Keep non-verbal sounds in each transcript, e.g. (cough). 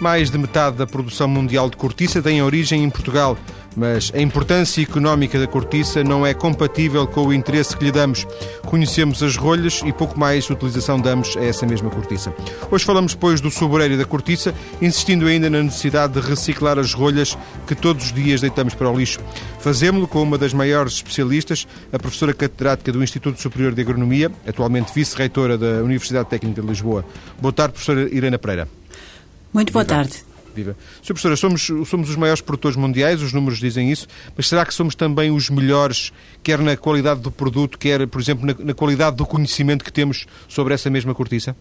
Mais de metade da produção mundial de cortiça tem origem em Portugal, mas a importância económica da cortiça não é compatível com o interesse que lhe damos. Conhecemos as rolhas e pouco mais utilização damos a essa mesma cortiça. Hoje falamos, depois, do sobreiro da cortiça, insistindo ainda na necessidade de reciclar as rolhas que todos os dias deitamos para o lixo. Fazemos-lo com uma das maiores especialistas, a professora catedrática do Instituto Superior de Agronomia, atualmente vice-reitora da Universidade Técnica de Lisboa. Boa tarde, professora Irena Pereira. Muito boa Viva. tarde. Viva. Sr. Professora, somos, somos os maiores produtores mundiais, os números dizem isso, mas será que somos também os melhores, quer na qualidade do produto, quer, por exemplo, na, na qualidade do conhecimento que temos sobre essa mesma cortiça?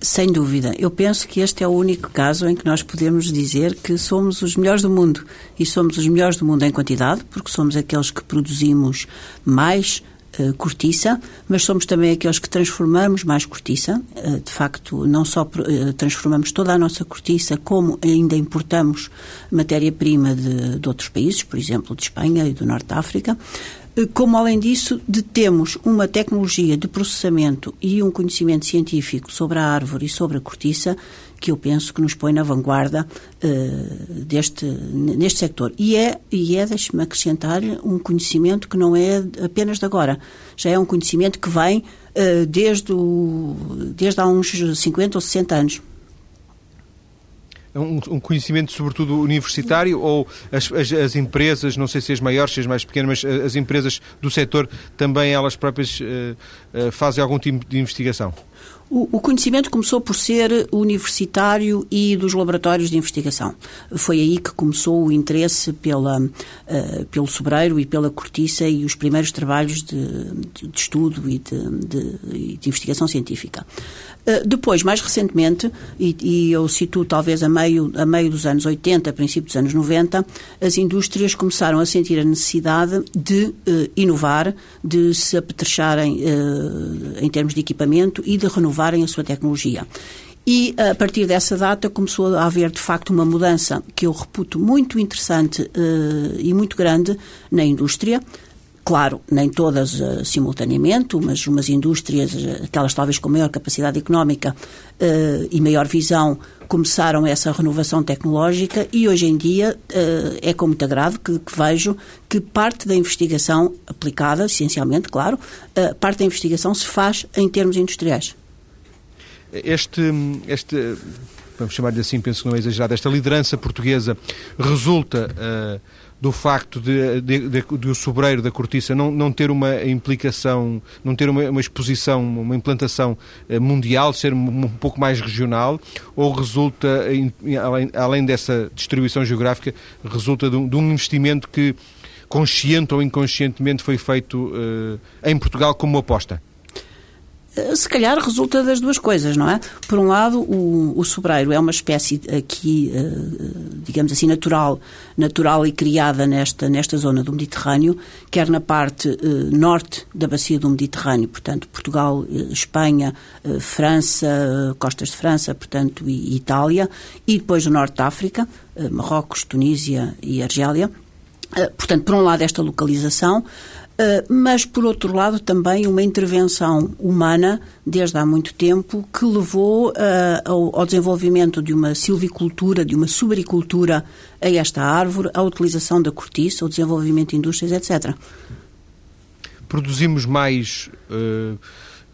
Sem dúvida. Eu penso que este é o único caso em que nós podemos dizer que somos os melhores do mundo. E somos os melhores do mundo em quantidade, porque somos aqueles que produzimos mais eh, cortiça, mas somos também aqueles que transformamos mais cortiça. Eh, de facto, não só eh, transformamos toda a nossa cortiça, como ainda importamos matéria-prima de, de outros países, por exemplo, de Espanha e do Norte da África. Como, além disso, de temos uma tecnologia de processamento e um conhecimento científico sobre a árvore e sobre a cortiça que eu penso que nos põe na vanguarda uh, deste, neste sector. E é, e é deixe-me acrescentar, um conhecimento que não é apenas de agora. Já é um conhecimento que vem uh, desde, o, desde há uns 50 ou 60 anos. É um, um, conhecimento sobretudo universitário ou as, as, as, empresas, não sei se as maiores, se as mais pequenas, mas as empresas do setor também elas próprias uh, uh, fazem algum tipo de investigação? O, conhecimento começou por ser universitário e dos laboratórios de investigação. Foi aí que começou o interesse pela, uh, pelo sobreiro e pela cortiça e os primeiros trabalhos de, de, de estudo e de, de, de investigação científica. Uh, depois, mais recentemente, e, e, eu cito talvez a meio, a meio dos anos 80, a princípio dos anos 90, as indústrias começaram a sentir a necessidade de uh, inovar, de se apetrecharem em termos de equipamento e de renovar inovarem a sua tecnologia. E a partir dessa data começou a haver de facto uma mudança que eu reputo muito interessante e muito grande na indústria. Claro, nem todas uh, simultaneamente, mas umas indústrias, eh, aquelas talvez com maior capacidade económica uh, e maior visão, começaram essa renovação tecnológica e hoje em dia é com muito agrado que, que, vejo que parte da investigação aplicada, essencialmente, claro, parte da investigação se faz em termos industriais. Este, este vamos chamar-lhe assim, penso que não é exagerado, esta liderança portuguesa resulta uh, do facto de, de, de, de, o sobreiro da cortiça não, não ter uma implicação, não ter uma, uma exposição, uma implantação uh, mundial, ser um, um, pouco mais regional, ou resulta, em, além, além, dessa distribuição geográfica, resulta de um, de um, investimento que, consciente ou inconscientemente, foi feito uh, em Portugal como aposta? Eh, se calhar resulta das duas coisas, não é? Por um lado, o, o sobreiro é uma espécie aqui, uh, digamos assim, natural, natural e criada nesta, nesta zona do Mediterrâneo, quer na parte norte da bacia do Mediterrâneo, portanto, Portugal, Espanha, França, costas de França, portanto, e, Itália, e depois do norte da África, Marrocos, Tunísia e Argélia. Portanto, por um lado, esta localização, eh, mas, por outro lado, também uma intervenção humana, desde há muito tempo, que levou uh, ao, desenvolvimento de uma silvicultura, de uma subaricultura a esta árvore, à utilização da cortiça, ao desenvolvimento de indústrias, etc. Produzimos mais. Uh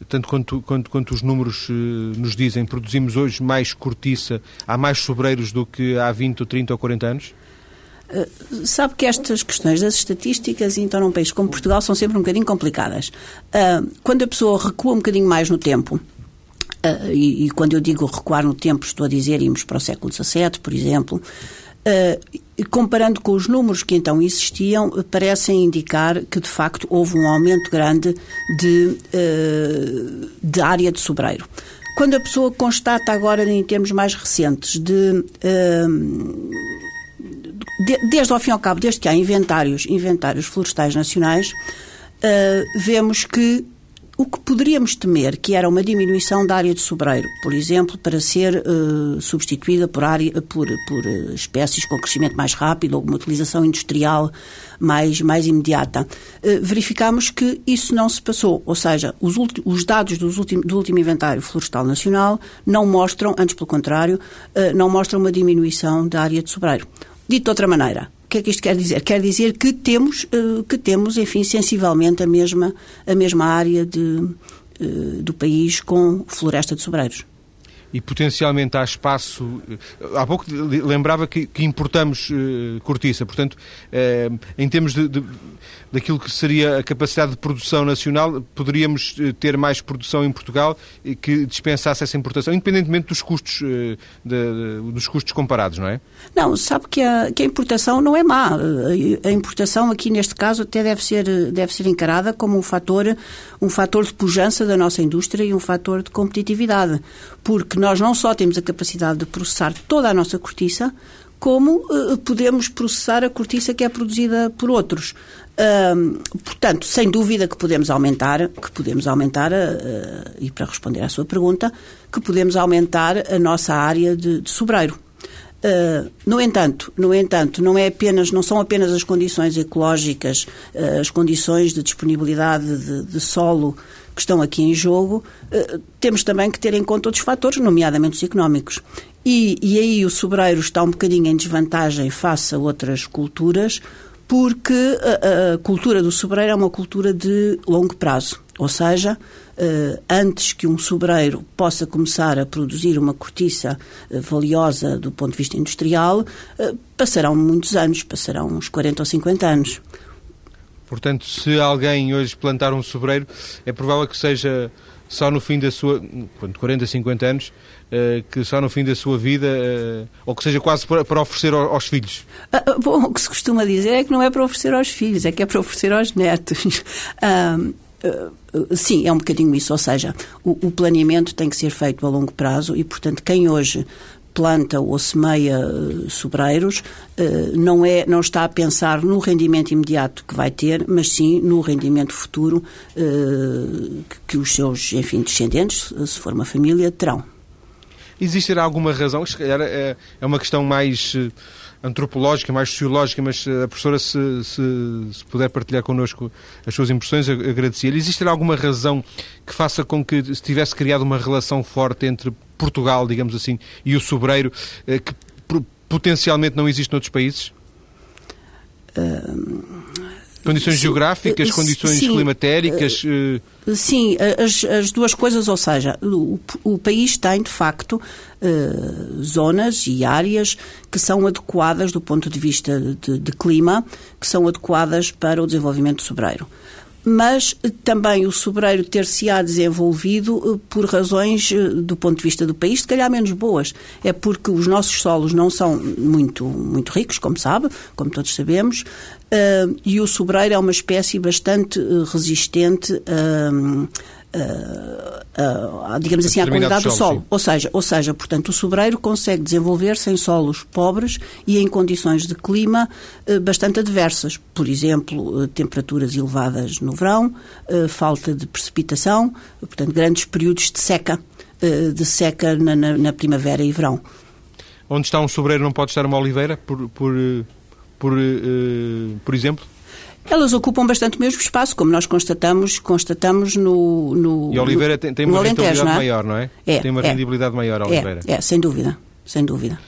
tanto quanto, quanto, quanto os números uh, nos dizem, produzimos hoje mais cortiça, há mais sobreiros do que há 20 ou 30 ou 40 anos? Eh, sabe que estas questões das estatísticas, então, num país como Portugal, são sempre um bocadinho complicadas. Uh, quando a pessoa recua um bocadinho mais no tempo, uh, e, e, quando eu digo recuar no tempo, estou a dizer irmos para o século XVII, por exemplo, uh, comparando com os números que então existiam, parecem indicar que, de facto, houve um aumento grande de, de área de sobreiro. Quando a pessoa constata agora, em termos mais recentes, de de, desde ao fim ao cabo, desde que há inventários, inventários florestais nacionais, uh, vemos que o que poderíamos temer, que era uma diminuição da área de sobreiro, por exemplo, para ser uh, substituída por, área, por, por uh, espécies com crescimento mais rápido ou uma utilização industrial mais, mais imediata, uh, verificamos que isso não se passou. Ou seja, os, os dados dos ultim, do último inventário florestal nacional não mostram, antes pelo contrário, não mostram uma diminuição da área de sobreiro. Dito de outra maneira, o que é que isto quer dizer? Quer dizer que temos, eh, que temos enfim, sensivelmente a mesma, a mesma área de, eh, do país com floresta de sobreiros e potencialmente há espaço. Há pouco lembrava que, que importamos uh, cortiça, portanto, uh, em termos de, de, daquilo que seria a capacidade de produção nacional, poderíamos uh, ter mais produção em Portugal que dispensasse essa importação, independentemente dos custos, de, de, dos custos comparados, não é? Não, sabe que a, que a importação não é má. A importação aqui neste caso até deve ser, deve ser encarada como um fator, um fator de pujança da nossa indústria e um fator de competitividade, porque nós não só temos a capacidade de processar toda a nossa cortiça, como uh, podemos processar a cortiça que é produzida por outros. Portanto, sem dúvida que podemos aumentar, que podemos aumentar, uh, e para responder à sua pergunta, que podemos aumentar a nossa área de, de sobreiro. Uh, no entanto, no entanto, não é apenas, não são apenas as condições ecológicas, uh, as condições de disponibilidade de, de, solo que estão aqui em jogo, temos também que ter em conta outros fatores, nomeadamente os económicos. E, e aí o sobreiro está um bocadinho em desvantagem face a outras culturas, porque a, a cultura do sobreiro é uma cultura de longo prazo. Ou seja, eh, antes que um sobreiro possa começar a produzir uma cortiça eh, valiosa do ponto de vista industrial, eh, passarão muitos anos, passarão uns 40 ou 50 anos. Portanto, se alguém hoje plantar um sobreiro, é provável que seja só no fim da sua. 40, 50 anos, que só no fim da sua vida, ou que seja quase para, oferecer aos filhos? Ah, ah, bom, o que se costuma dizer é que não é para oferecer aos filhos, é que é para oferecer aos netos. (laughs) Uh, sim, é um bocadinho isso. Ou seja, o, o, planeamento tem que ser feito a longo prazo e, portanto, quem hoje planta ou semeia uh, sobreiros uh, não, é, não está a pensar no rendimento imediato que vai ter, mas sim no rendimento futuro que, que, os seus, enfim, descendentes, se for uma família, terão. Existe alguma razão? Se calhar é, é uma questão mais antropológica, mais sociológica, mas eh, a professora, se, se, se puder partilhar connosco as suas impressões, agradecia-lhe. Existe alguma razão que faça com que se tivesse criado uma relação forte entre Portugal, digamos assim, e o sobreiro, eh, que potencialmente não existe noutros países? Condições sim, geográficas, condições sim, climatéricas? Uh, sim, as, as, duas coisas, ou seja, o, o país tem, de facto, zonas e áreas que são adequadas do ponto de vista de, de clima, que são adequadas para o desenvolvimento sobreiro mas também o sobreiro ter-se-á desenvolvido eh, por razões, eh, do ponto de vista do país, se calhar menos boas. É porque os nossos solos não são muito, muito ricos, como sabe, como todos sabemos, uh, e o sobreiro é uma espécie bastante resistente a uh, uh, digamos assim, à qualidade do solo. Ou seja, ou seja, portanto, o sobreiro consegue desenvolver-se em solos pobres e em condições de clima uh, bastante adversas. Por exemplo, temperaturas elevadas no verão, falta de precipitação, portanto, grandes períodos de seca, de seca na, na, na, primavera e verão. Onde está um sobreiro não pode estar uma oliveira, por, por, por, por exemplo? Elas ocupam bastante o mesmo espaço, como nós constatamos, constatamos no, no E Oliveira tem, tem uma rendibilidade é? maior, não é? é tem uma é, rendibilidade maior a é, Oliveira. É, é, sem dúvida, sem dúvida.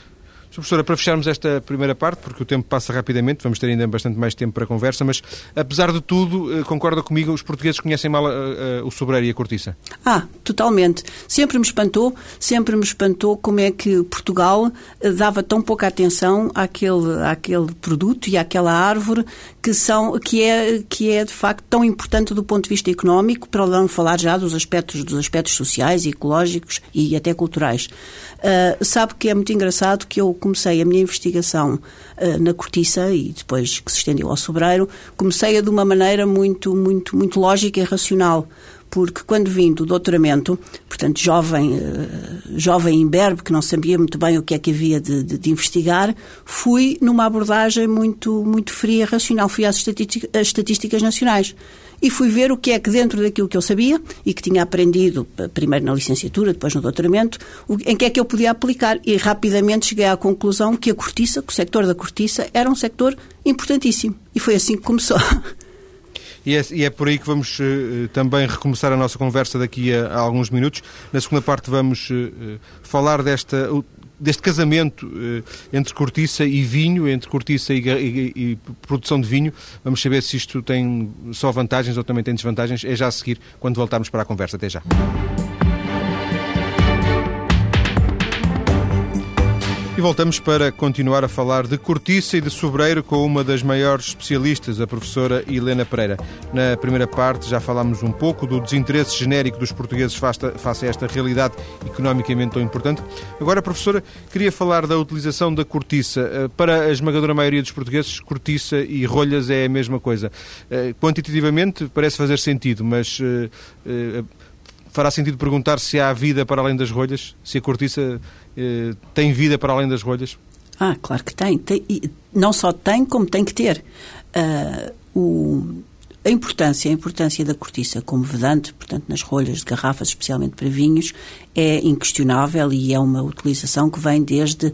Professora, para fecharmos esta primeira parte, porque o tempo passa rapidamente, vamos ter ainda bastante mais tempo para conversa, mas apesar de tudo, eh, concorda comigo, os portugueses conhecem mal uh, uh, o sobreiro e a cortiça? Ah, totalmente. Sempre me espantou, sempre me espantou como é que Portugal dava tão pouca atenção àquele, àquele produto e àquela árvore que, são, que, é, que é de facto tão importante do ponto de vista económico, para não falar já dos aspectos, dos aspectos sociais, ecológicos e até culturais. Uh, sabe que é muito engraçado que eu comecei a minha investigação uh, na cortiça e depois que se estendeu ao sobreiro, comecei-a de uma maneira muito, muito, muito lógica e racional porque quando vim do doutoramento, portanto, jovem, uh, jovem imberbe, que não sabia muito bem o que é que havia de, de, de, investigar, fui numa abordagem muito, muito fria, racional. Fui às às estatísticas nacionais e fui ver o que é que dentro daquilo que eu sabia e que tinha aprendido primeiro na licenciatura, depois no doutoramento, em que é que eu podia aplicar e rapidamente cheguei à conclusão que a cortiça, que o sector da cortiça era um sector importantíssimo e foi assim que começou. (laughs) E é, e é, por aí que vamos uh, também recomeçar a nossa conversa daqui a, a, alguns minutos. Na segunda parte vamos uh, falar desta deste casamento eh, entre cortiça e vinho, entre cortiça e, e, e, produção de vinho. Vamos saber se isto tem só vantagens ou também tem desvantagens. É já a seguir, quando voltarmos para a conversa. Até já. E voltamos para continuar a falar de cortiça e de sobreiro com uma das maiores especialistas, a professora Helena Pereira. Na primeira parte já falámos um pouco do desinteresse genérico dos portugueses face a esta realidade economicamente tão importante. Agora, professora, queria falar da utilização da cortiça. Eh, para a esmagadora maioria dos portugueses, cortiça e rolhas é a mesma coisa. Eh, quantitativamente parece fazer sentido, mas eh, fará sentido perguntar se há vida para além das rolhas? Se a cortiça tem vida para além das rolhas? Ah, claro que tem. tem não só tem, como tem que ter. Uh, o, a importância, a importância da cortiça como vedante, portanto, nas rolhas de garrafas, especialmente para vinhos, é inquestionável e é uma utilização que vem desde,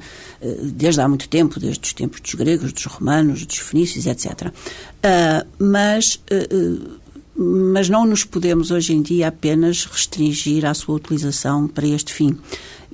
eh, desde há muito tempo, desde os tempos dos gregos, dos romanos, dos fenícios, etc. Uh, mas uh, mas não nos podemos hoje em dia apenas restringir à sua utilização para este fim.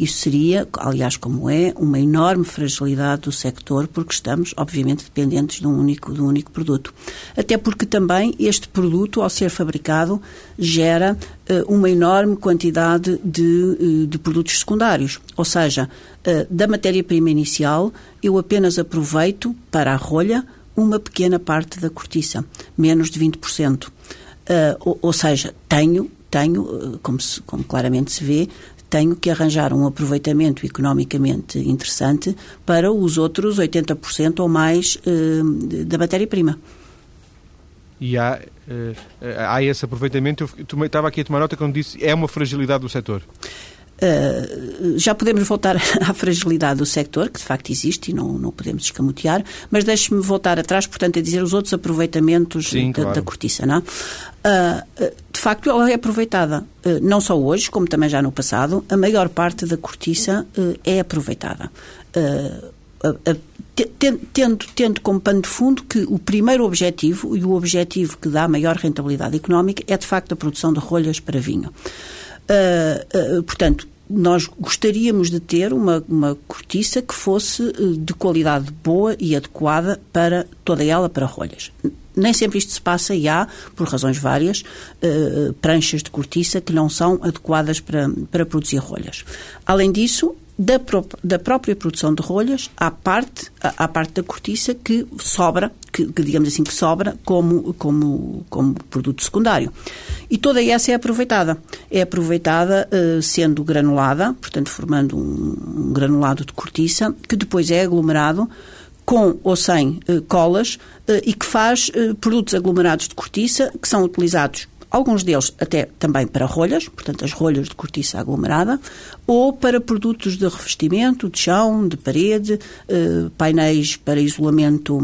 Isso seria, aliás, como é, uma enorme fragilidade do sector, porque estamos, obviamente, dependentes de um único, de um único produto. Até porque também este produto, ao ser fabricado, gera uh, uma enorme quantidade de, uh, de produtos secundários. Ou seja, uh, da matéria-prima inicial, eu apenas aproveito para a rolha uma pequena parte da cortiça, menos de 20%. Uh, ou, ou, seja, tenho, tenho como, se, como claramente se vê, tenho que arranjar um aproveitamento economicamente interessante para os outros 80% ou mais uh, da matéria-prima. E há, uh, há esse aproveitamento, eu estava aqui a tomar nota quando disse é uma fragilidade do setor. Uh, já podemos voltar (laughs) à fragilidade do sector, que de facto existe e não, não podemos escamotear, mas deixe-me voltar atrás, portanto, a dizer os outros aproveitamentos Sim, da, claro. da, cortiça. Não? Uh, de facto, ela é aproveitada, uh, não só hoje, como também já no passado, a maior parte da cortiça é aproveitada. Tendo, tendo como pano de fundo que o primeiro objetivo e o objetivo que dá maior rentabilidade económica é de facto a produção de rolhas para vinho. Uh, uh, portanto, nós gostaríamos de ter uma, uma cortiça que fosse eh, de qualidade boa e adequada para toda ela para rolhas. Nem sempre isto se passa e há, por razões várias, uh, pranchas de cortiça que não são adequadas para, para produzir rolhas. Além disso, da, pró da própria produção de rolhas à parte, à, parte da cortiça que sobra, que, que, digamos assim que sobra como, como, como produto secundário. E toda essa é aproveitada. É aproveitada uh, sendo granulada, portanto formando um, um, granulado de cortiça, que depois é aglomerado com ou sem uh, colas uh, e que faz produtos aglomerados de cortiça que são utilizados alguns deles até também para rolhas, portanto as rolhas de cortiça aglomerada, ou para produtos de revestimento, de chão, de parede, eh, painéis para isolamento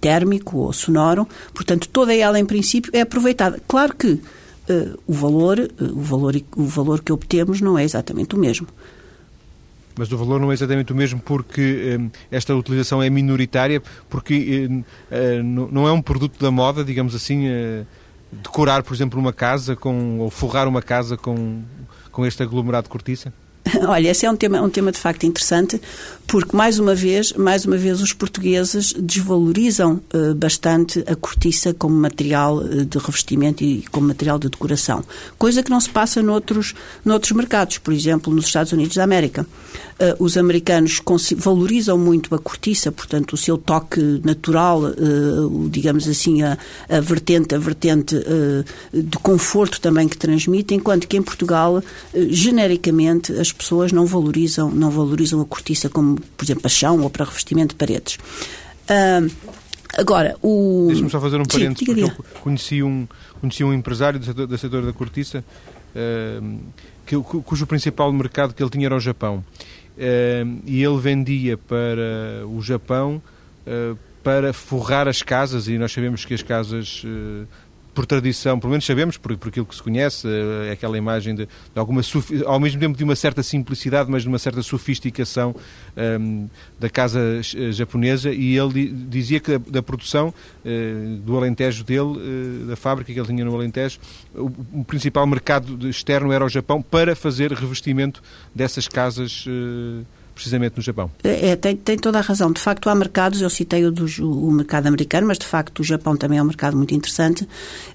térmico ou sonoro, portanto toda ela em princípio é aproveitada. Claro que eh, o valor, eh, o valor, o valor que obtemos não é exatamente o mesmo. Mas o valor não é exatamente o mesmo porque esta utilização é minoritária, porque não é um produto da moda, digamos assim, decorar, por exemplo, uma casa com, ou forrar uma casa com, com este aglomerado de cortiça? (laughs) Olha, esse é um tema, um tema de facto interessante, porque mais uma vez, mais uma vez os portugueses desvalorizam uh, bastante a cortiça como material uh, de revestimento e como material de decoração, coisa que não se passa noutros, noutros mercados, por exemplo, nos Estados Unidos da América. Uh, os americanos valorizam muito a cortiça, portanto, o seu toque natural, digamos assim, a, a vertente, a vertente de conforto também que transmite, enquanto que em Portugal, genericamente, as pessoas não valorizam, não valorizam a cortiça como, por exemplo, para chão ou para revestimento de paredes. Agora, o... Deixa-me só fazer um parênteses, porque eu conheci um, conheci um empresário do setor, do setor da cortiça uh, que, cujo principal mercado que ele tinha era o Japão. Uh, e ele vendia para o Japão uh, para forrar as casas, e nós sabemos que as casas por tradição, pelo menos sabemos, por, por aquilo que se conhece, é aquela imagem de, de, alguma, ao mesmo tempo de uma certa simplicidade, mas de uma certa sofisticação um, da casa eh, japonesa, e ele dizia que da, da produção uh, do Alentejo dele, uh, da fábrica que ele tinha no Alentejo, o, o, principal mercado externo era o Japão para fazer revestimento dessas casas uh, precisamente no Japão. É, é, tem, tem toda a razão. De facto, há mercados, eu citei o, do, o mercado americano, mas de facto o Japão também é um mercado muito interessante.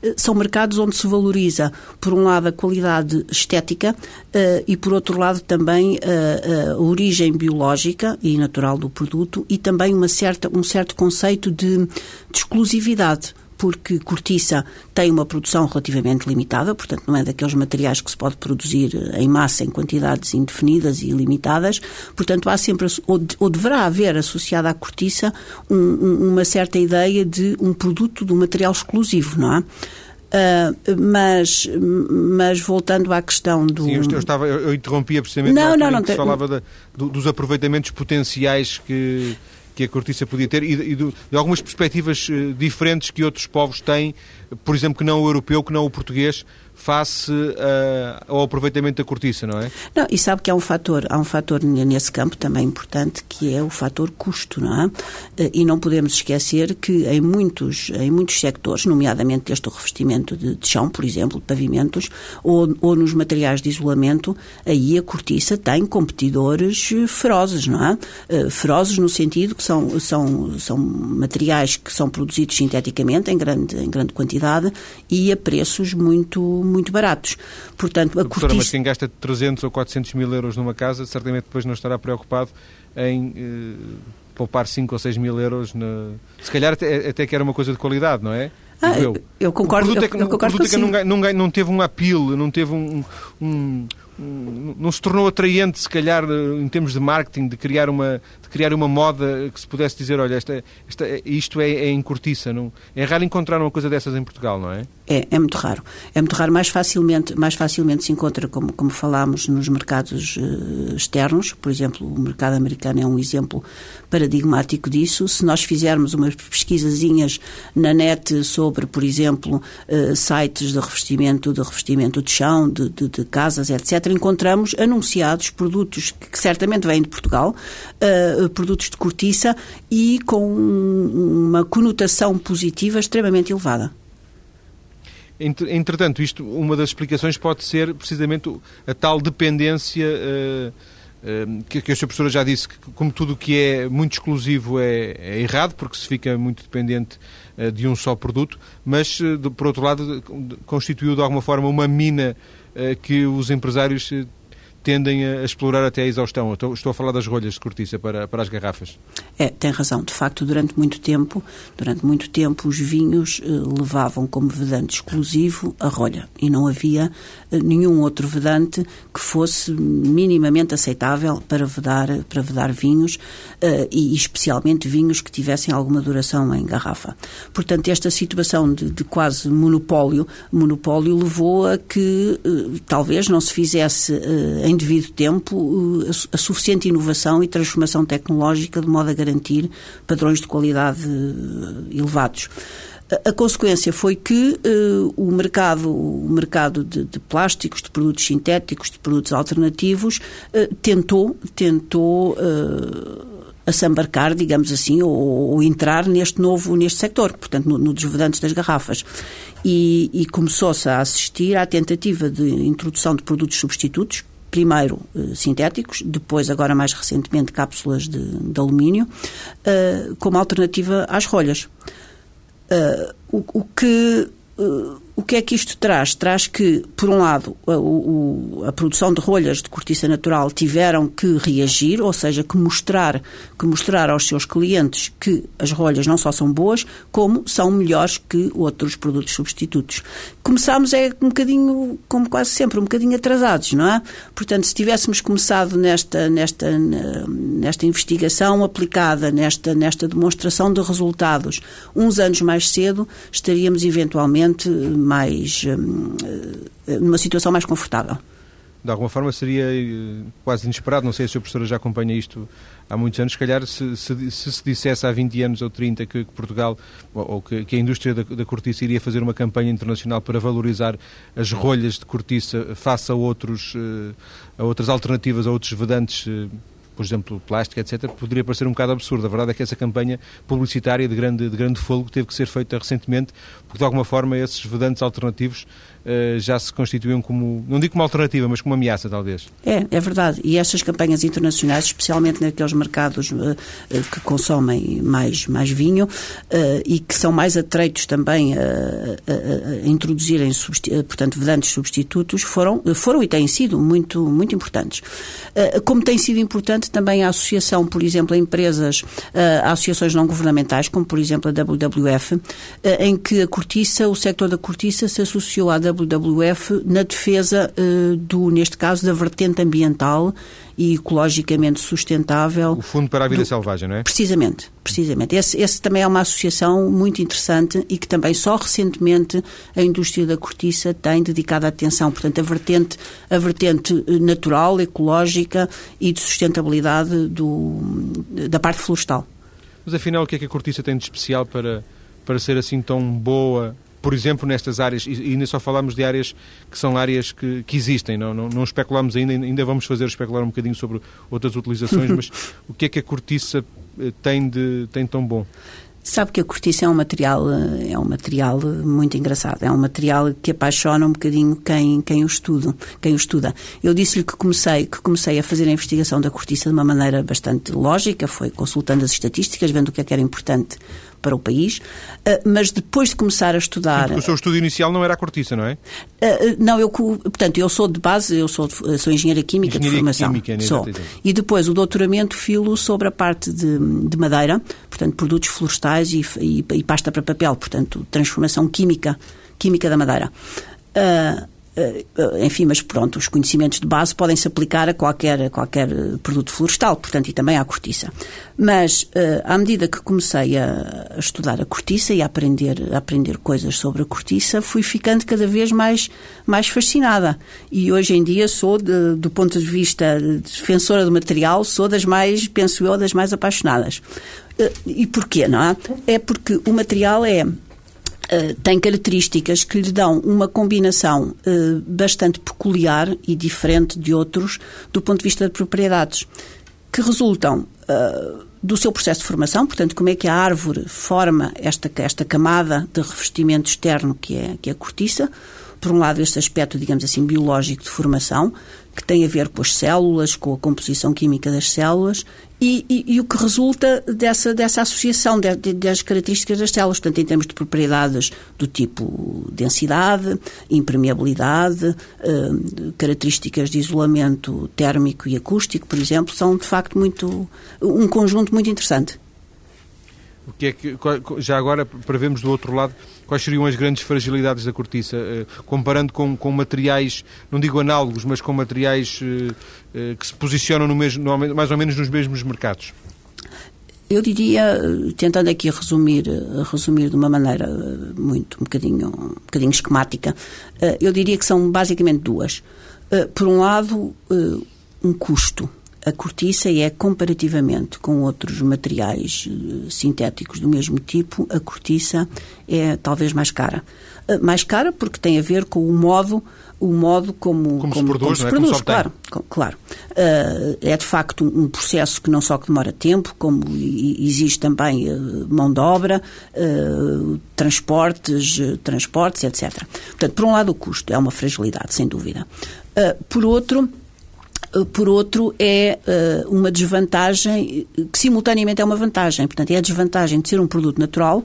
Eh, são mercados onde se valoriza, por um lado, a qualidade estética uh, e, por outro lado, também uh, a origem biológica e natural do produto e também uma certa, um certo conceito de, de exclusividade porque cortiça tem uma produção relativamente limitada, portanto não é daqueles materiais que se pode produzir em massa em quantidades indefinidas e limitadas, portanto há sempre, ou, deverá haver associada à cortiça um, um, uma certa ideia de um produto de um material exclusivo, não é? Uh, mas, mas voltando à questão do. Sim, eu, estava, eu, interrompia precisamente não, não, não, que falava da, do, dos aproveitamentos potenciais que, que a cortiça podia ter e, de, de, algumas perspectivas uh, diferentes que outros povos têm, por exemplo, que não o europeu, que não o português, face uh, ao aproveitamento da cortiça, não é? Não, e sabe que há um fator, há um fator nesse campo também importante que é o fator custo, não é? Eh, e não podemos esquecer que em muitos, em muitos sectores, nomeadamente este revestimento de, de chão, por exemplo, de pavimentos, ou, ou nos materiais de isolamento, aí a cortiça tem competidores ferozes, não é? Uh, ferozes no sentido que são, são, são materiais que são produzidos sinteticamente em grande, em grande quantidade e a preços muito muito baratos. Portanto, a Doutora, cortiça... mas quem gasta 300 ou 400 mil euros numa casa, certamente depois não estará preocupado em eh, poupar 5 ou 6 mil euros. Na... Se calhar até, até que era uma coisa de qualidade, não é? Ah, eu. eu concordo. O produto é que, eu, eu concordo o produto é que não, não, não, teve um apelo, não teve um, um, não se tornou atraente, se calhar, em termos de marketing, de criar uma, de criar uma moda que se pudesse dizer, olha, esta, esta, isto é, é em cortiça. Não, é raro encontrar uma coisa dessas em Portugal, não é? É, é muito raro. É muito raro. Mais facilmente, mais facilmente se encontra, como, como falámos, nos mercados uh, externos. Por exemplo, o mercado americano é um exemplo paradigmático disso. Se nós fizermos umas pesquisazinhas na net sobre, por exemplo, uh, sites de revestimento, de revestimento de chão, de, de, de casas, etc., encontramos anunciados produtos que certamente vêm de Portugal, uh, produtos de cortiça e com uma conotação positiva extremamente elevada. Entretanto, isto, uma das explicações pode ser precisamente a tal dependência uh, uh, que, que a Sra. Professora já disse, que como tudo o que é muito exclusivo é, é errado, porque se fica muito dependente uh, de um só produto, mas, por outro lado, constituiu de alguma forma uma mina que os empresários tendem a explorar até a exaustão. Estou, estou, a falar das rolhas de cortiça para, para as garrafas. É, tem razão. De facto, durante muito tempo, durante muito tempo, os vinhos eh, levavam como vedante exclusivo a rolha e não havia eh, nenhum outro vedante que fosse minimamente aceitável para vedar, para vedar vinhos eh, e especialmente vinhos que tivessem alguma duração em garrafa. Portanto, esta situação de, de quase monopólio, monopólio levou a que eh, talvez não se fizesse em devido tempo a suficiente inovação e transformação tecnológica de modo a garantir padrões de qualidade elevados. A, consequência foi que uh, o mercado, o mercado de, de, plásticos, de produtos sintéticos, de produtos alternativos, uh, tentou, tentou uh, assambarcar, digamos assim, ou, ou, entrar neste novo, neste sector, portanto, no, no das garrafas. E, e começou-se a assistir à tentativa de introdução de produtos substitutos, primeiro sintéticos, depois, agora mais recentemente, cápsulas de, de alumínio, uh, como alternativa às rolhas. Uh, o, o, que O que é que isto traz? Traz que, por um lado, a, o, a, produção de rolhas de cortiça natural tiveram que reagir, ou seja, que mostrar, que mostrar aos seus clientes que as rolhas não só são boas, como são melhores que outros produtos substitutos. Começámos é um bocadinho, como quase sempre, um bocadinho atrasados, não é? Portanto, se tivéssemos começado nesta, nesta, nesta investigação aplicada, nesta, nesta demonstração de resultados, uns anos mais cedo, estaríamos eventualmente mais. Hum, eh, numa situação mais confortável. De alguma forma seria eh, quase inesperado, não sei se a professora já acompanha isto há muitos anos, se calhar se se, se, se dissesse há 20 anos ou 30 que, que Portugal, ou, ou que, que, a indústria da, da, cortiça iria fazer uma campanha internacional para valorizar as rolhas de cortiça face a, outros, eh, a outras alternativas, a outros vedantes por exemplo, plástico, etc., poderia parecer um bocado absurdo. A verdade é que essa campanha publicitária de grande, de grande fogo teve que ser feita recentemente, porque de alguma forma esses vedantes alternativos uh, já se constituíam como, não digo como alternativa, mas como ameaça, talvez. É, é verdade. E estas campanhas internacionais, especialmente naqueles mercados uh, que consomem mais, mais vinho uh, e que são mais atreitos também a, a, a introduzirem, portanto, vedantes substitutos, foram, foram e têm sido muito, muito importantes. como tem sido importante também a associação, por exemplo, a empresas, eh, associações não governamentais, como por exemplo a WWF, eh, em que a cortiça, o sector da cortiça se associou à WWF na defesa eh, do, neste caso, da vertente ambiental e ecologicamente sustentável. O Fundo para a Vida do... Selvagem, não é? Precisamente, precisamente. Esse, esse, também é uma associação muito interessante e que também só recentemente a indústria da cortiça tem dedicado atenção. Portanto, a vertente, a vertente natural, ecológica e de sustentabilidade do, da parte florestal. Mas afinal, o que é que a cortiça tem de especial para, para ser assim tão boa por exemplo, nestas áreas, e ainda só falamos de áreas que são áreas que, que existem, não, não, não, especulamos ainda, ainda vamos fazer especular um bocadinho sobre outras utilizações, (laughs) mas o que é que a cortiça eh, tem de tem tão bom? Sabe que a cortiça é um material eh, é um material muito engraçado, é um material que apaixona um bocadinho quem quem o estuda, quem o estuda. Eu disse-lhe que comecei que comecei a fazer a investigação da cortiça de uma maneira bastante lógica, foi consultando as estatísticas, vendo o que é que era importante para o país, ah, mas depois de começar a estudar... Sim, o seu estudo inicial não era a cortiça, não é? Ah, ah, não, eu, portanto, eu sou de base, eu sou, sou engenheira química engenharia de formação. Química, sou. E depois o doutoramento filo sobre a parte de, de madeira, portanto, produtos florestais e, e, e, pasta para papel, portanto, transformação química, química da madeira. Uh, eh, enfim, mas pronto, os conhecimentos de base podem se aplicar a qualquer, a qualquer eh, produto florestal, portanto, e também à cortiça. Mas, eh, à medida que comecei a, estudar a cortiça e a aprender, a aprender coisas sobre a cortiça, fui ficando cada vez mais, mais fascinada. E hoje em dia sou, de, do ponto de vista defensora do material, sou das mais, penso eu, das mais apaixonadas. E porquê, não é? É porque o material é Uh, tem características que lhe dão uma combinação uh, bastante peculiar e diferente de outros do ponto de vista de propriedades, que resultam uh, do seu processo de formação, portanto, como é que a árvore forma esta, esta camada de revestimento externo que é, que é a cortiça, por um lado, este aspecto, digamos assim, biológico de formação, que tem a ver com as células, com a composição química das células e, e, e o que resulta dessa, dessa associação de, de, das características das células, portanto, em termos de propriedades do tipo densidade, impermeabilidade, eh, características de isolamento térmico e acústico, por exemplo, são de facto muito um conjunto muito interessante. O que é que, já agora prevemos do outro lado, quais seriam as grandes fragilidades da cortiça, eh, comparando com, com materiais, não digo análogos, mas com materiais eh, eh, que se posicionam no mesmo, mais ou menos nos mesmos mercados? Eu diria, tentando aqui resumir, resumir de uma maneira muito, um bocadinho, um bocadinho esquemática, eu diria que são basicamente duas. Por um lado, um custo a cortiça é, comparativamente com outros materiais eh, sintéticos do mesmo tipo, a cortiça é talvez mais cara. Eh, mais cara porque tem a ver com o modo o modo como, como, como se produz, como se é? produz claro, claro. Uh, é de facto um processo que não só que demora tempo, como existe também uh, mão de obra, uh, transportes, transportes, etc. Portanto, por um lado o custo é uma fragilidade, sem dúvida. por outro, por outro, é uh, uma desvantagem que simultaneamente é uma vantagem. Portanto, é a desvantagem de ser um produto natural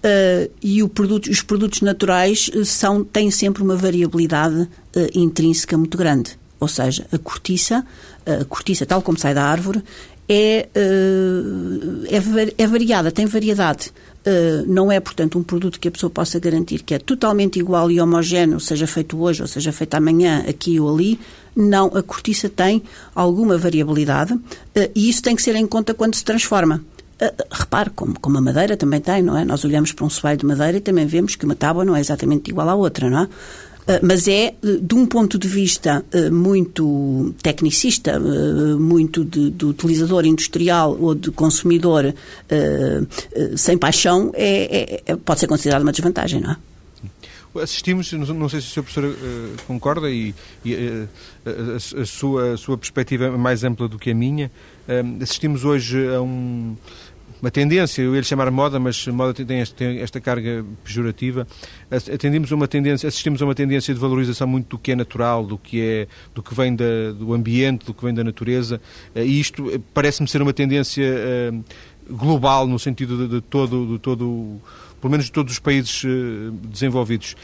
Uh, e produto, os produtos naturais são, têm sempre uma variabilidade uh, intrínseca muito grande. Ou seja, a cortiça, a cortiça tal como sai da árvore, é, uh, é, é variada, tem variedade. Uh, não é, portanto, um produto que a pessoa possa garantir que é totalmente igual e homogéneo, seja feito hoje ou seja feito amanhã, aqui ou ali. Não, a cortiça tem alguma variabilidade uh, e isso tem que ser em conta quando se transforma. Repare, como, como a madeira também tem, não é? Nós olhamos para um soalho de madeira e também vemos que uma tábua não é exatamente igual à outra, não é? Ah, mas é, de um ponto de vista ah, muito tecnicista, ah, muito de, de utilizador industrial ou de consumidor sem paixão, é, é, pode ser considerado uma desvantagem, não é? Assistimos, não sei se o Sr. Professor uh, concorda e, e uh, a, a, sua, a sua perspectiva é mais ampla do que a minha. Uh, assistimos hoje a um, uma tendência, eu ia chamar moda, mas moda tem, esta, tem esta carga pejorativa. Atendimos uma tendência, assistimos a uma tendência de valorização muito do que é natural, do que é, do que vem da, do ambiente, do que vem da natureza. Eh, e isto eh, parece-me ser uma tendência uh, global no sentido de, de todo, de todo pelo menos de todos os países desenvolvidos.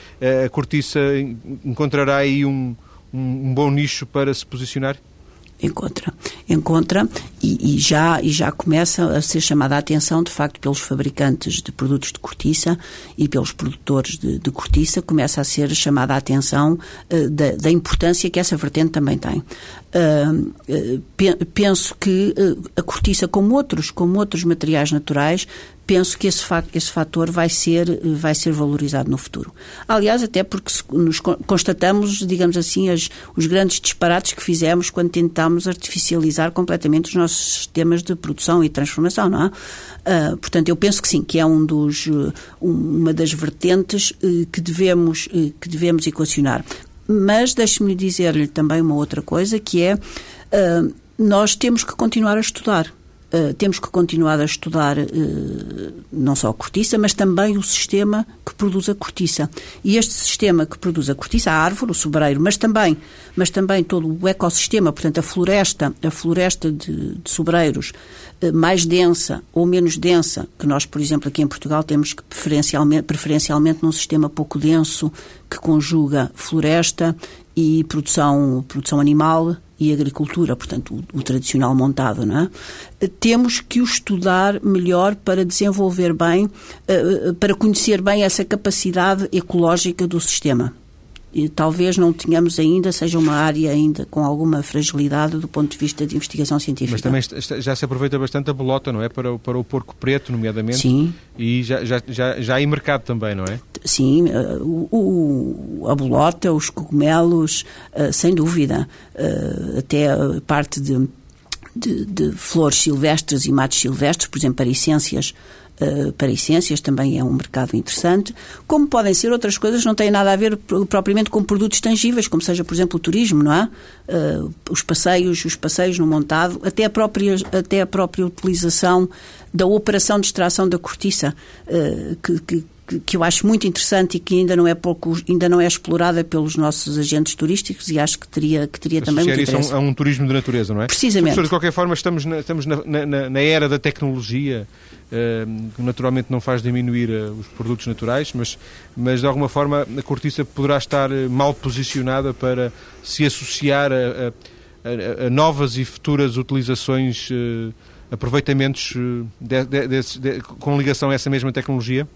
A cortiça encontrará aí um, um bom nicho para se posicionar? Encontra. Encontra e, e, já e já começa a ser chamada a atenção de facto pelos fabricantes de produtos de cortiça e pelos produtores de, de cortiça. Começa a ser chamada a atenção uh, da, da, importância que essa vertente também tem. Uh, penso que a cortiça como outros como outros materiais naturais penso que esse, esse fator vai ser, vai ser valorizado no futuro. Aliás, até porque nos constatamos, digamos assim, as, os grandes disparates que fizemos quando tentámos artificializar completamente os nossos sistemas de produção e transformação, não é? Uh, portanto, eu penso que sim, que é um dos, uma das vertentes uh, que, devemos, uh, que devemos equacionar. Mas deixe-me dizer-lhe também uma outra coisa, que é nós temos que continuar a estudar. Uh, temos que continuar a estudar uh, não só a cortiça, mas também o sistema que produz a cortiça. E este sistema que produz a cortiça, a árvore, o sobreiro, mas também, mas também todo o ecossistema, portanto a floresta, a floresta de, de sobreiros uh, mais densa ou menos densa, que nós, por exemplo, aqui em Portugal temos que preferencialmente, preferencialmente num sistema pouco denso que conjuga floresta e produção, produção animal, e agricultura, portanto, o, o, tradicional montado, não é? Temos que o estudar melhor para desenvolver bem, uh, para conhecer bem essa capacidade ecológica do sistema e talvez não tenhamos ainda, seja uma área ainda com alguma fragilidade do ponto de vista de investigação científica. Mas também já se aproveita bastante a bolota, não é? Para, o, para o porco preto, nomeadamente. Sim. E já, já, já, já há em mercado também, não é? Sim, uh, o, a bolota, os cogumelos, uh, sem dúvida. Uh, até a parte de, de, de, flores silvestres e matos silvestres, por exemplo, para essências uh, para essências, também é um mercado interessante, como podem ser outras coisas que não têm nada a ver propriamente com produtos tangíveis, como seja, por exemplo, o turismo, não é? Uh, os passeios, os passeios no montado, até a própria, até a própria utilização da operação de extração da cortiça, uh, que, que que eu acho muito interessante e que ainda não é pouco, ainda não é explorada pelos nossos agentes turísticos e acho que teria, que teria também muito interesse. isso a um, a um turismo de natureza, não é? Precisamente. Professor, de qualquer forma, estamos na, estamos na, na, na era da tecnologia, que naturalmente não faz diminuir eh, os produtos naturais, mas, mas de alguma forma a cortiça poderá estar eh, mal posicionada para se associar a, a, a novas e futuras utilizações, eh, aproveitamentos de, de, de, com ligação a essa mesma tecnologia?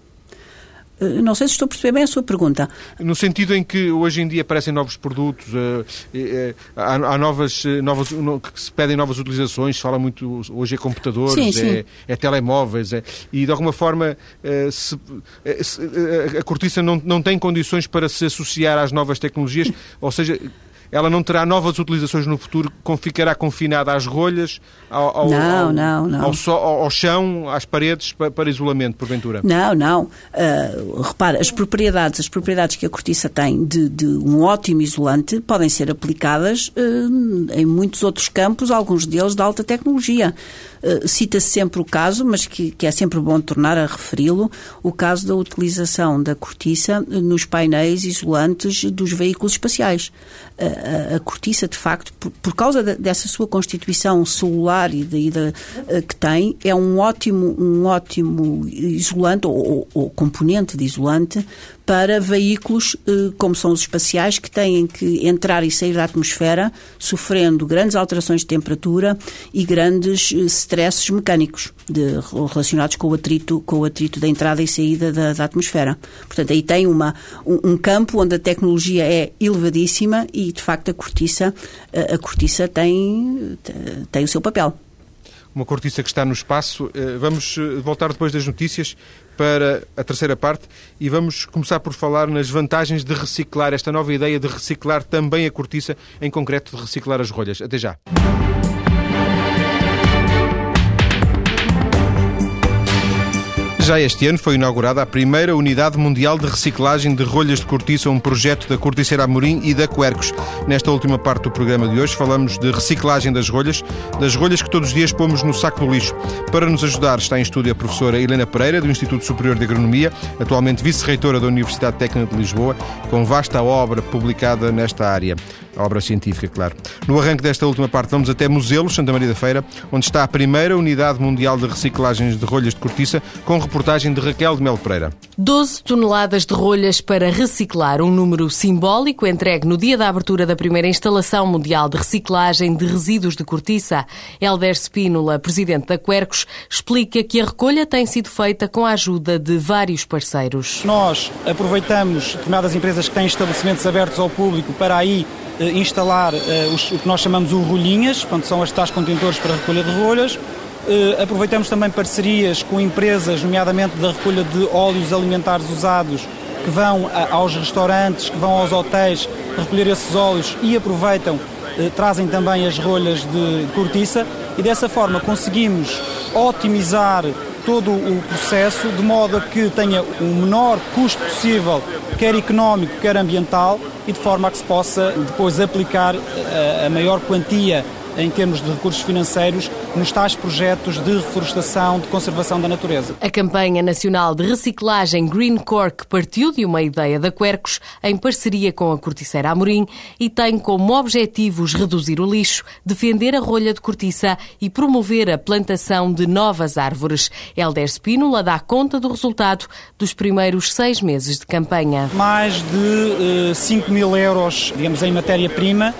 Eh, não sei se estou a perceber bem a sua pergunta. No sentido em que hoje em dia aparecem novos produtos, uh, uh, há, novas, novas que se pedem novas utilizações, se fala muito, hoje é computadores, sim, sim. É, é, telemóveis, é, e de alguma forma se, a cortiça não, não tem condições para se associar às novas tecnologias, ou seja, ela não terá novas utilizações no futuro, ficará confinada às rolhas, ao, ao, não, ao, não, não. Ao, so, ao, chão, às paredes, para, para, isolamento, porventura? Não, não. Uh, repara, as propriedades, as propriedades que a cortiça tem de, de um ótimo isolante podem ser aplicadas uh, em muitos outros campos, alguns deles de alta tecnologia. Uh, Cita-se sempre o caso, mas que, que, é sempre bom tornar a referi-lo, o caso da utilização da cortiça nos painéis isolantes dos veículos espaciais a, cortiça, de facto, por, por causa de, dessa sua constituição celular e da, da que tem, é um ótimo, um ótimo isolante ou, ou, ou componente de isolante para veículos eh, como são os espaciais, que têm que entrar e sair da atmosfera, sofrendo grandes alterações de temperatura e grandes eh, stresses mecânicos de, relacionados com o atrito, com o atrito da entrada e saída da, da atmosfera. Portanto, aí tem uma, um, um, campo onde a tecnologia é elevadíssima e, de facto, a cortiça, a, a cortiça tem, tem o seu papel uma cortiça que está no espaço. Eh, vamos eh, voltar depois das notícias para a terceira parte e vamos começar por falar nas vantagens de reciclar, esta nova ideia de reciclar também a cortiça, em concreto de reciclar as rolhas. Até já. Já este ano foi inaugurada a primeira Unidade Mundial de Reciclagem de Rolhas de Cortiça, um projeto da Corticeira Amorim e da Quercos. Nesta última parte do programa de hoje falamos de reciclagem das rolhas, das rolhas que todos os dias pomos no saco do lixo. Para nos ajudar está em estúdio a professora Helena Pereira, do Instituto Superior de Agronomia, atualmente vice-reitora da Universidade Técnica de Lisboa, com vasta obra publicada nesta área obra científica, claro. No arranque desta última parte, vamos até Muselos, Santa Maria da Feira, onde está a primeira unidade mundial de reciclagens de rolhas de cortiça, com reportagem de Raquel de Melo Pereira. 12 toneladas de rolhas para reciclar, um número simbólico entregue no dia da abertura da primeira instalação mundial de reciclagem de resíduos de cortiça. Helder Spínola, presidente da Quercos, explica que a recolha tem sido feita com a ajuda de vários parceiros. Nós aproveitamos determinadas empresas que têm estabelecimentos abertos ao público para aí eh, instalar eh, os, o que nós chamamos o rolhinhas, portanto são as tais contentores para recolha de rolhas. Eh, aproveitamos também parcerias com empresas, nomeadamente da recolha de óleos alimentares usados, que vão aos restaurantes, que vão aos hotéis recolher esses óleos e aproveitam, trazem também as rolhas de cortiça. E dessa forma conseguimos otimizar todo o processo de modo a que tenha o menor custo possível, quer económico, quer ambiental, e de forma a que se possa depois aplicar a, a maior quantia em termos de recursos financeiros nos tais projetos de reflorestação, de conservação da natureza. A campanha nacional de reciclagem Green Cork partiu de uma ideia da Quercos em parceria com a Corticeira Amorim e tem como objetivos reduzir o lixo, defender a rolha de cortiça e promover a plantação de novas árvores. Helder Spínola dá conta do resultado dos primeiros seis meses de campanha. Mais de uh, eh, 5 mil euros, digamos, em matéria-prima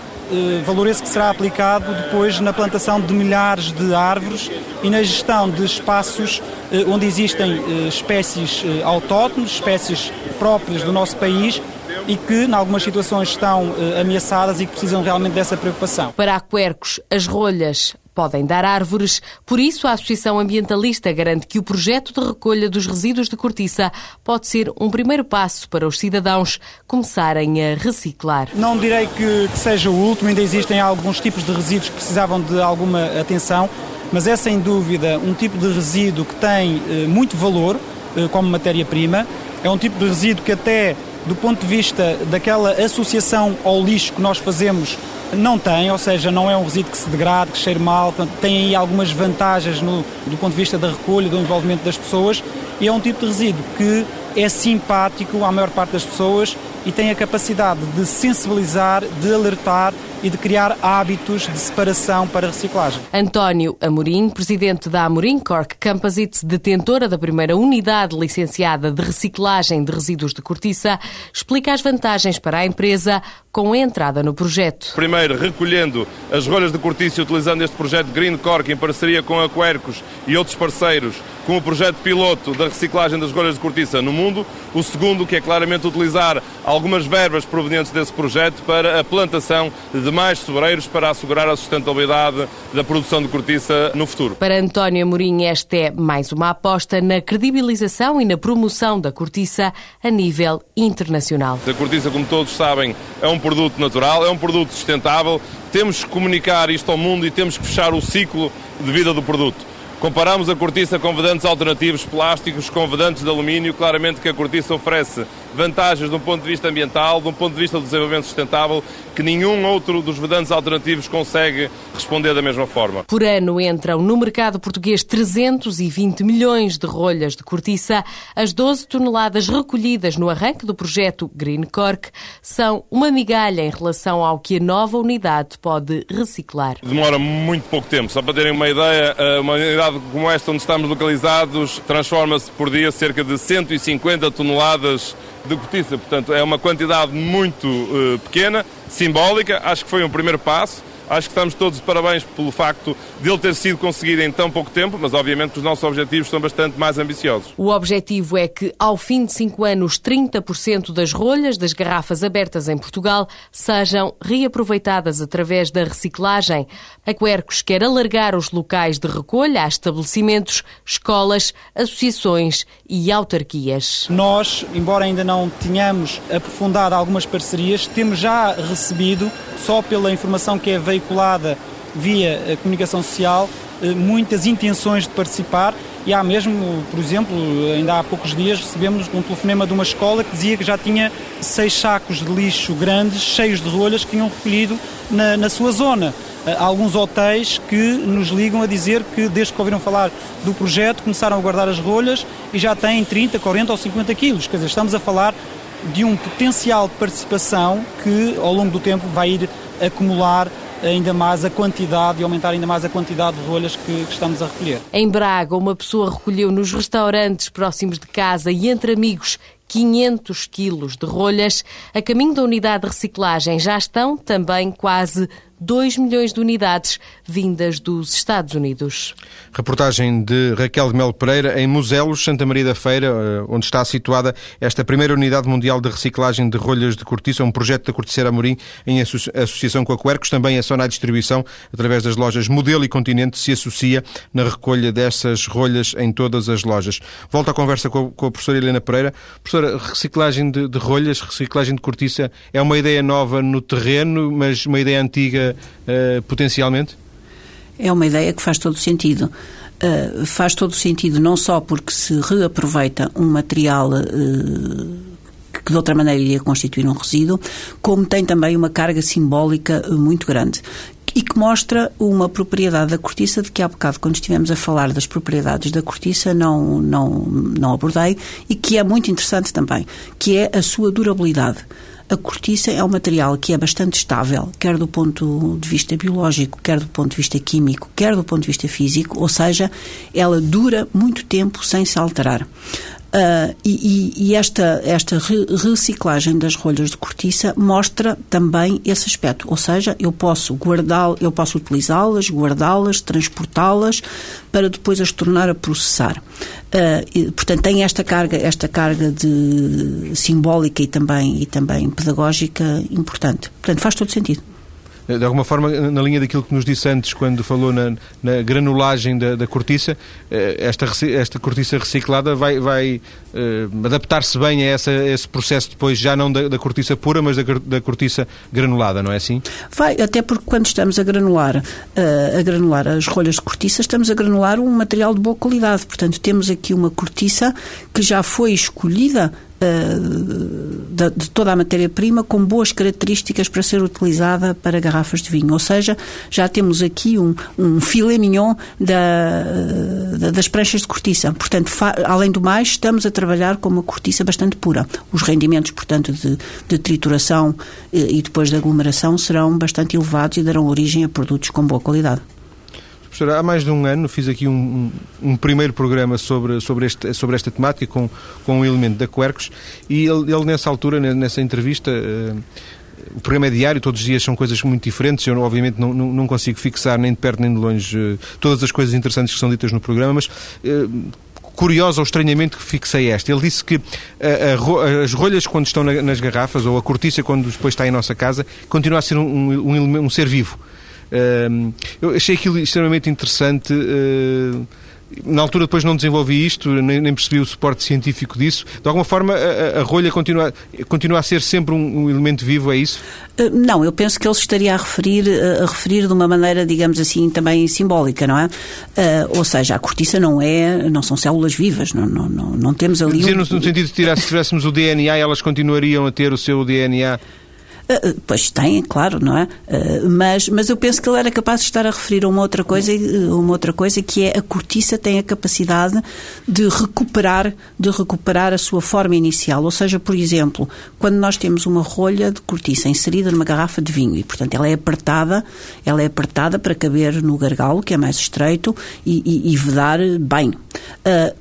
valor esse que será aplicado depois na plantação de milhares de árvores e na gestão de espaços eh, onde existem eh, espécies autóctones, espécies próprias do nosso país e que, em algumas situações, estão ameaçadas e que precisam realmente dessa preocupação. Para a Quercos, as rolhas podem dar árvores. Por isso, a Associação Ambientalista garante que o projeto de recolha dos resíduos de cortiça pode ser um primeiro passo para os cidadãos começarem a reciclar. Não direi que, que seja o último, ainda existem alguns tipos de resíduos que precisavam de alguma atenção, mas é sem dúvida um tipo de resíduo que tem eh, muito valor eh, como matéria-prima. É um tipo de resíduo que até do ponto de vista daquela associação ao lixo que nós fazemos não tem, ou seja, não é um resíduo que se degrade, que cheire mal, portanto, tem aí algumas vantagens no, do ponto de vista da recolha, do envolvimento das pessoas e é um tipo de resíduo que é simpático à maior parte das pessoas e tem a capacidade de sensibilizar, de alertar e de criar hábitos de separação para reciclagem. António Amorim, presidente da Amorim Cork Composites, detentora da primeira unidade licenciada de reciclagem de resíduos de cortiça, explica as vantagens para a empresa com a entrada no projeto. Primeiro, recolhendo as rolhas de cortiça utilizando este projeto Green Cork em parceria com a Quercos e outros parceiros, com o projeto piloto da reciclagem das rolhas de cortiça no mundo. O segundo, que é claramente utilizar algumas verbas provenientes desse projeto para a plantação de mais sobreiros para assegurar a sustentabilidade da produção de cortiça no futuro. Para António Amorim, esta é mais uma aposta na credibilização e na promoção da cortiça a nível internacional. A cortiça, como todos sabem, é um produto natural, é um produto sustentável. Temos que comunicar isto ao mundo e temos que fechar o ciclo de vida do produto. Comparamos a cortiça com vedantes alternativos plásticos, com vedantes de alumínio, claramente que a cortiça oferece vantagens de um ponto de vista ambiental, de um ponto de vista do desenvolvimento sustentável, que nenhum outro dos vedantes alternativos consegue responder da mesma forma. Por ano entram no mercado português 320 milhões de rolhas de cortiça. As 12 toneladas recolhidas no arranque do projeto Green Cork são uma migalha em relação ao que a nova unidade pode reciclar. Demora muito pouco tempo. Só para terem uma ideia, uma unidade como esta onde estamos localizados transforma-se por dia cerca de 150 toneladas de cortiça. Portanto, é uma quantidade muito uh, pequena, simbólica. Acho que foi um primeiro passo. Acho que estamos todos de parabéns pelo facto de ele ter sido conseguido em tão pouco tempo, mas obviamente os nossos objetivos são bastante mais ambiciosos. O objetivo é que, ao fim de cinco anos, 30% das rolhas das garrafas abertas em Portugal sejam reaproveitadas através da reciclagem. A Quercos quer alargar os locais de recolha a estabelecimentos, escolas, associações e autarquias. Nós, embora ainda não tenhamos aprofundado algumas parcerias, temos já recebido, só pela informação que é veiculada, veiculada via a comunicação social eh, muitas intenções de participar e há mesmo, por exemplo, ainda há poucos dias recebemos um telefonema de uma escola que dizia que já tinha seis sacos de lixo grandes, cheios de rolhas, que tinham recolhido na, na sua zona. Eh, há alguns hotéis que nos ligam a dizer que, desde que ouviram falar do projeto, começaram a guardar as rolhas e já têm 30, 40 ou 50 quilos. Quer dizer, estamos a falar de um potencial de participação que, ao longo do tempo, vai ir acumular ainda mais a quantidade e aumentar ainda mais a quantidade de rolhas que, que, estamos a recolher. Em Braga, uma pessoa recolheu nos restaurantes próximos de casa e entre amigos 500 quilos de rolhas. A caminho da unidade de reciclagem já estão também quase 2 milhões de unidades vindas dos Estados Unidos. Reportagem de Raquel de Melo Pereira em Muselos, Santa Maria da Feira, eh, onde está situada esta primeira unidade mundial de reciclagem de rolhas de cortiça, um projeto da Corticeira Amorim em associação com a Quercos. Também a Sonai Distribuição, através das lojas Modelo e Continente, se associa na recolha dessas rolhas em todas as lojas. Volto à conversa com a, professora Helena Pereira. Professora, reciclagem de, de rolhas, reciclagem de cortiça, é uma ideia nova no terreno, mas uma ideia antiga uh, potencialmente? É uma ideia que faz todo sentido. Uh, faz todo sentido não só porque se reaproveita um material uh, que de outra maneira iria constituir um resíduo, como tem também uma carga simbólica muito grande e que mostra uma propriedade da cortiça de que há bocado, quando estivemos a falar das propriedades da cortiça, não, não, não abordei e que é muito interessante também, que é a sua durabilidade. A cortiça é um material que é bastante estável, quer do ponto de vista biológico, quer do ponto de vista químico, quer do ponto de vista físico, ou seja, ela dura muito tempo sem se alterar. Uh, e, e, esta, esta reciclagem das rolhas de cortiça mostra também esse aspecto, ou seja, eu posso guardá eu posso utilizá-las, guardá-las, transportá-las para depois as tornar a processar. Uh, e, portanto, tem esta carga, esta carga de simbólica e também, e também pedagógica importante. Portanto, faz todo sentido. De alguma forma, na linha daquilo que nos disse antes, quando falou na, na granulagem da, da, cortiça, eh, esta, esta cortiça reciclada vai, vai uh, adaptar-se bem a, essa, a, esse processo depois, já não da, da cortiça pura, mas da, da, cortiça granulada, não é assim? Vai, até porque quando estamos a granular, uh, a granular as rolhas de cortiça, estamos a granular um material de boa qualidade. Portanto, temos aqui uma cortiça que já foi escolhida de, de, toda a matéria-prima com boas características para ser utilizada para garrafas de vinho. Ou seja, já temos aqui um, um filé mignon da, da, das pranchas de cortiça. Portanto, além do mais, estamos a trabalhar com uma cortiça bastante pura. Os rendimentos, portanto, de, de trituração e, eh, e depois de aglomeração serão bastante elevados e darão origem a produtos com boa qualidade. Professora, há mais de um ano fiz aqui um, um, primeiro programa sobre, sobre, este, sobre esta temática com, com um elemento da Quercos e ele, ele nessa altura, nessa entrevista, uh, o programa é diário, todos os dias são coisas muito diferentes. Eu, obviamente, não, não, não consigo fixar nem de perto nem de longe uh, todas as coisas interessantes que são ditas no programa, mas. Curioso ou estranhamente que fixei esta. Ele disse que a, as rolhas, quando estão na, nas garrafas, ou a cortiça, quando depois está em nossa casa, continua a ser um, um, um ser vivo eu achei aquilo extremamente interessante. Uh, na altura depois não desenvolvi isto, nem, nem, percebi o suporte científico disso. De alguma forma, a, a rolha continua, continua a ser sempre um, um, elemento vivo, é isso? Eh, não, eu penso que ele se estaria a referir, a referir de uma maneira, digamos assim, também simbólica, não é? Uh, ou seja, a cortiça não é, não são células vivas, não, não, não, não temos ali... Dizer um... no, no sentido de tirar, se tivéssemos o DNA, elas continuariam a ter o seu DNA Uh, pois tem, claro, não é? Uh, mas, mas eu penso que ele era capaz de estar a referir a uma outra coisa, uma outra coisa que é a cortiça tem a capacidade de recuperar, de recuperar a sua forma inicial. Ou seja, por exemplo, quando nós temos uma rolha de cortiça inserida numa garrafa de vinho e, portanto, ela é apertada, ela é apertada para caber no gargalo, que é mais estreito, e, e, e vedar bem.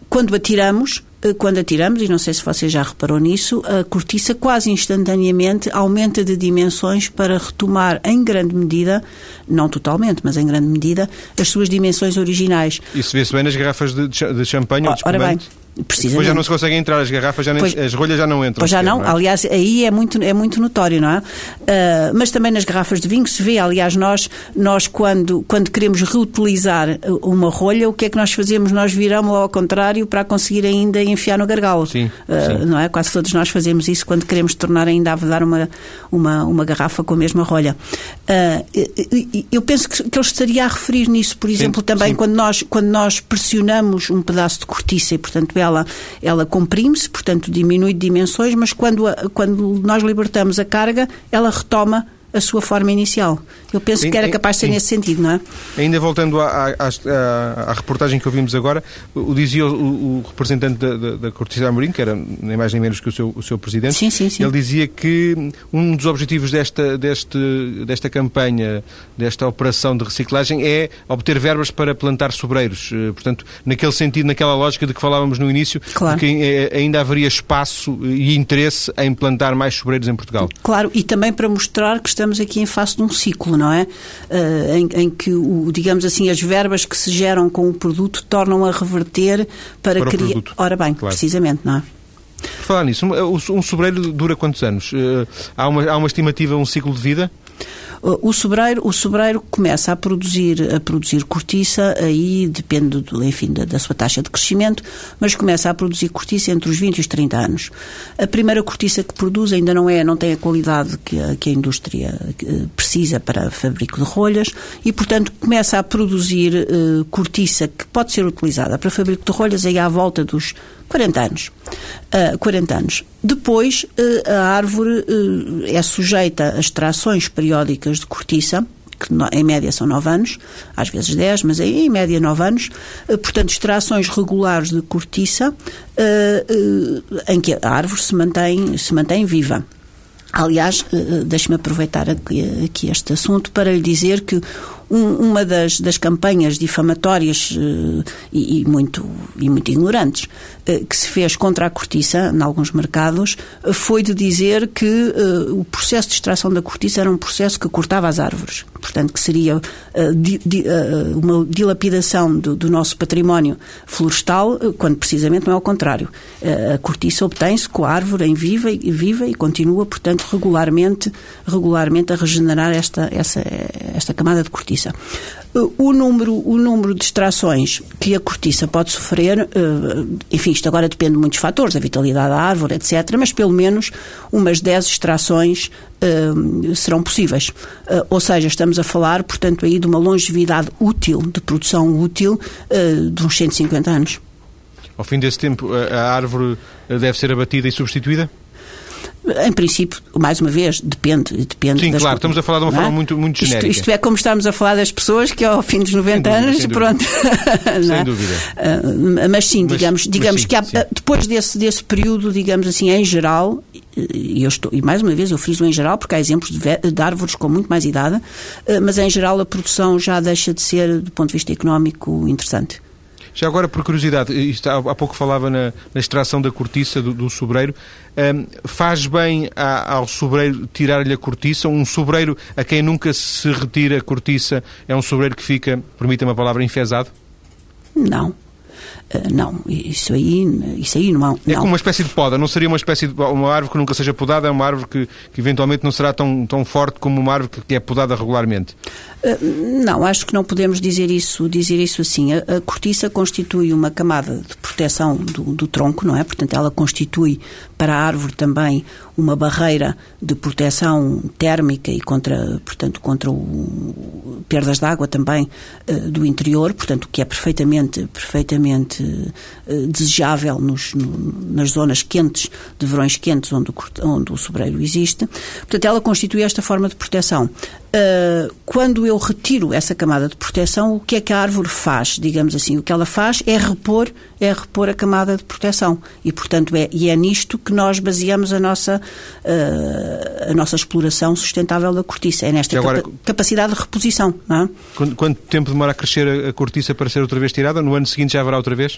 Quando atiramos, eh, quando atiramos, e não sei se você já reparou nisso, a cortiça quase instantaneamente aumenta de dimensões para retomar em grande medida, não totalmente, mas em grande medida, as suas dimensões originais. Isso vê-se bem nas garrafas de, de champanhe ou de Ora bem, Precisamente. Depois já não se consegue entrar, as garrafas, já nem, pois, as rolhas já não entram. Pois já não, não é? aliás, aí é muito, é muito notório, não é? Uh, mas também nas garrafas de vinho se vê, aliás, nós, nós quando, quando queremos reutilizar uma rolha, o que é que nós fazemos? Nós viramos ao contrário para conseguir ainda enfiar no gargalo. Sim, uh, sim. Não é? Quase todos nós fazemos isso quando queremos tornar ainda a vedar uma, uma, uma garrafa com a mesma rolha. Uh, eu penso que, que ele estaria a referir nisso, por exemplo, sim, também sim. Quando, nós, quando nós pressionamos um pedaço de cortiça e, portanto, ela, ela comprime-se, portanto diminui de dimensões, mas quando, quando nós libertamos a carga, ela retoma a sua forma inicial. Eu penso que era capaz de ser sim. nesse sentido, não é? Ainda voltando à, à, à, reportagem que ouvimos agora, o dizia o, o representante da, da, da Cortiça Amorim, que era nem mais nem menos que o seu, o seu presidente, sim, sim, sim. ele dizia que um dos objetivos desta, deste, desta campanha, desta operação de reciclagem, é obter verbas para plantar sobreiros. Eh, portanto, naquele sentido, naquela lógica de que falávamos no início, claro. que eh, ainda haveria espaço e interesse em plantar mais sobreiros em Portugal. Claro, e também para mostrar que estamos aqui em face de um ciclo, não é? Uh, em, em, que, o, digamos assim, as verbas que se geram com o produto tornam a reverter para, para criar. Ora bem, claro. precisamente, não é? Por falar nisso, um, sobreiro dura quantos anos? Uh, há, uma, há uma estimativa, um ciclo de vida? O sobreiro, o sobreiro começa a produzir, a produzir cortiça, aí depende, do, enfim, da, da, sua taxa de crescimento, mas começa a produzir cortiça entre os 20 e os 30 anos. A primeira cortiça que produz ainda não é, não tem a qualidade que a, que a indústria eh, precisa para fabrico de rolhas e, portanto, começa a produzir uh, cortiça que pode ser utilizada para fabrico de rolhas aí à volta dos 40 anos. Uh, ah, 40 anos. Depois, uh, a árvore uh, é sujeita a extrações periódicas de cortiça, que em média são 9 anos, às vezes 10, mas em média 9 anos, portanto, extrações regulares de cortiça em que a árvore se mantém, se mantém viva. Aliás, deixe-me aproveitar aqui, aqui este assunto para lhe dizer que um, uma das, das campanhas difamatórias uh, e, e, muito, e muito ignorantes uh, que se fez contra a cortiça, em alguns mercados, uh, foi de dizer que o processo de extração da cortiça era um processo que cortava as árvores. Portanto, que seria di, di, uma dilapidação do, do, nosso património florestal, quando precisamente não é o contrário. a cortiça obtém-se com a árvore em viva, viva e continua, portanto, regularmente, regularmente a regenerar esta, essa, esta camada de cortiça cortiça. O número, o número de extrações que a cortiça pode sofrer, eh, enfim, isto agora depende de muitos fatores, a vitalidade da árvore, etc., mas pelo menos umas 10 extrações eh, serão possíveis. Eh, ou seja, estamos a falar, portanto, aí de uma longevidade útil, de produção útil, de uns 150 anos. Ao fim desse tempo, a árvore deve ser abatida e substituída? Em princípio, mais uma vez, depende. depende Sim, claro, estamos a falar de uma é? forma muito, muito genérica. Isto, isto, é como estamos a falar das pessoas que ao fim dos 90 dúvida, anos, pronto. (laughs) Sem é? dúvida. Uh, mas sim, digamos, mas, digamos mas sim, que há, sim. depois desse, desse período, digamos assim, em geral, e, eu estou, e mais uma vez eu friso em geral, porque há exemplos de, de árvores com muito mais idade, uh, mas em geral a produção já deixa de ser, do ponto de vista económico, interessante. Já agora, por curiosidade, isto, há, pouco falava na, na extração da cortiça do, do sobreiro. Um, faz bem a, ao sobreiro tirar-lhe a cortiça? Um sobreiro a quem nunca se retira a cortiça é um sobreiro que fica, permita-me a palavra, enfesado? Não. Uh, não, isso aí, isso aí não, não. É como uma espécie de poda, não seria uma espécie de uma árvore que nunca seja podada, é uma árvore que, que eventualmente não será tão, tão forte como uma árvore que, é podada regularmente. Uh, não, acho que não podemos dizer isso, dizer isso assim. A, a cortiça constitui uma camada de proteção do, do tronco, não é? Portanto, ela constitui para a árvore também uma barreira de proteção térmica e contra, portanto, contra o, perdas de água também uh, do interior, portanto, o que é perfeitamente, perfeitamente uh, desejável nos, no, nas zonas quentes, de verões quentes, onde o, onde o sobreiro existe. Portanto, ela constitui esta forma de proteção. Uh, quando eu retiro essa camada de proteção, o que é que a árvore faz? Digamos assim, o que ela faz é repor, é repor a camada de proteção. E, portanto, é, e é nisto que nós baseamos a nossa, uh, a nossa exploração sustentável da cortiça. É nesta agora, capa capacidade de reposição. Não é? quanto, tempo demora a crescer a, cortiça para ser outra vez tirada? No ano seguinte já haverá outra vez?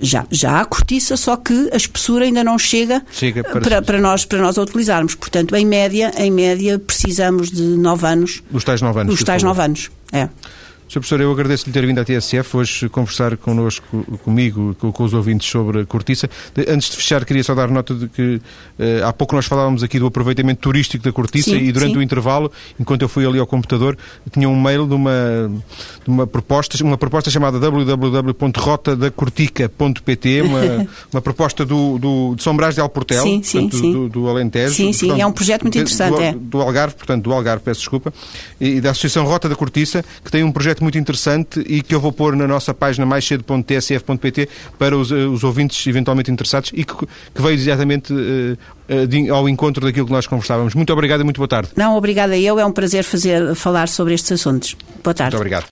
Já, já há cortiça, só que a espessura ainda não chega, chega para... Para, para, nós, para nós a utilizarmos. Portanto, em média, em média, precisamos de nove anos anos. Os tais nove anos. Os tais nove anos, é. Sr. Professor, eu agradeço-lhe ter vindo à TSF hoje conversar connosco, comigo, com, com, os ouvintes sobre a cortiça. Antes de fechar, queria só dar nota de que uh, há pouco nós falávamos aqui do aproveitamento turístico da cortiça sim, e durante sim. o intervalo, enquanto eu fui ali ao computador, tinha um mail de uma, uma proposta, uma proposta chamada www.rotadacortica.pt, uma, (laughs) uma proposta do, do, de São Brás de Alportel, sim, sim, portanto, do, do, Alentejo. Sim, sim, portanto, é um projeto muito interessante. Do, é. do Algarve, portanto, do Algarve, peço desculpa, e da Associação Rota da Cortiça, que tem um projeto muito interessante e que eu vou pôr na nossa página mais cedo.tsf.pt para os, eh, os, ouvintes eventualmente interessados e que, que veio exatamente uh, uh, ao encontro daquilo que nós conversávamos. Muito obrigado e muito boa tarde. Não, obrigada eu. É um prazer fazer, falar sobre estes assuntos. Boa tarde. Muito obrigado.